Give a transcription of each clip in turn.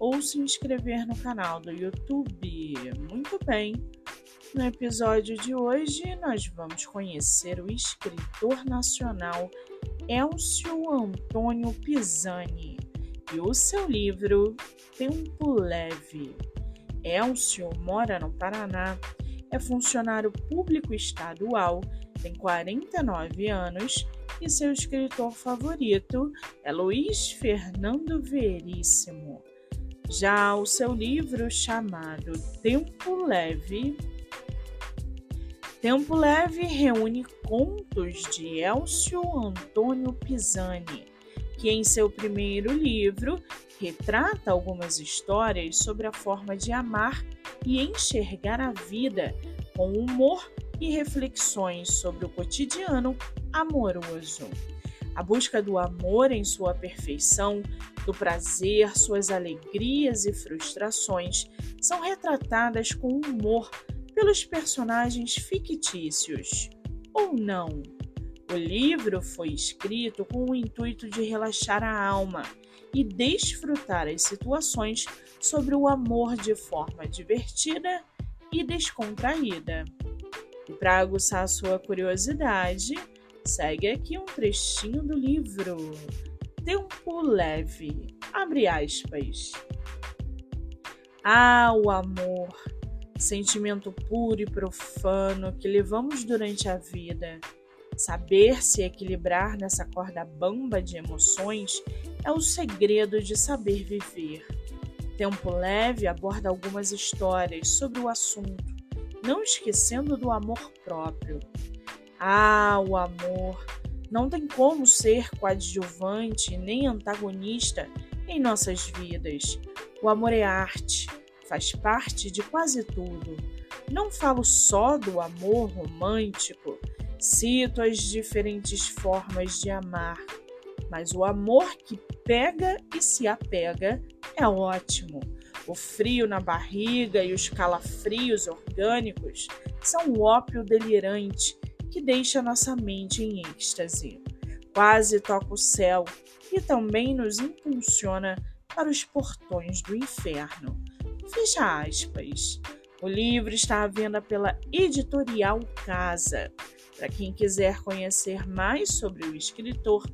ou se inscrever no canal do YouTube. Muito bem! No episódio de hoje, nós vamos conhecer o escritor nacional Elcio Antônio Pisani e o seu livro Tempo Leve. Elcio mora no Paraná, é funcionário público estadual, tem 49 anos e seu escritor favorito é Luiz Fernando Veríssimo. Já o seu livro chamado Tempo Leve, Tempo Leve reúne contos de Elcio Antônio Pisani, que em seu primeiro livro retrata algumas histórias sobre a forma de amar e enxergar a vida com humor e reflexões sobre o cotidiano amoroso. A busca do amor em sua perfeição, do prazer, suas alegrias e frustrações são retratadas com humor pelos personagens fictícios. Ou não? O livro foi escrito com o intuito de relaxar a alma e desfrutar as situações sobre o amor de forma divertida e descontraída. E para aguçar sua curiosidade, Segue aqui um trechinho do livro Tempo Leve. Abre aspas. Ah, o amor, sentimento puro e profano que levamos durante a vida. Saber se equilibrar nessa corda bamba de emoções é o segredo de saber viver. Tempo Leve aborda algumas histórias sobre o assunto, não esquecendo do amor próprio. Ah, o amor não tem como ser coadjuvante nem antagonista em nossas vidas. O amor é arte, faz parte de quase tudo. Não falo só do amor romântico, cito as diferentes formas de amar, mas o amor que pega e se apega é ótimo. O frio na barriga e os calafrios orgânicos são o ópio delirante que deixa nossa mente em êxtase. Quase toca o céu e também nos impulsiona para os portões do inferno. Fecha aspas. O livro está à venda pela editorial Casa. Para quem quiser conhecer mais sobre o escritor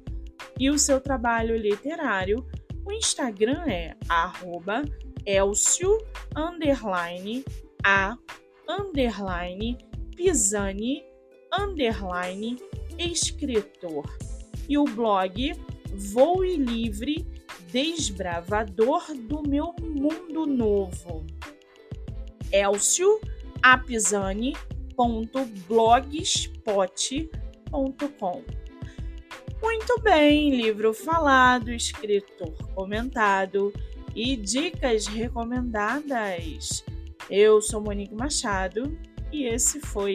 e o seu trabalho literário, o Instagram é arroba elcio underline a underline pisani underline escritor e o blog Voe Livre Desbravador do Meu Mundo Novo. Elcio Apizani.blogspot.com Muito bem, livro falado, escritor comentado e dicas recomendadas. Eu sou Monique Machado e esse foi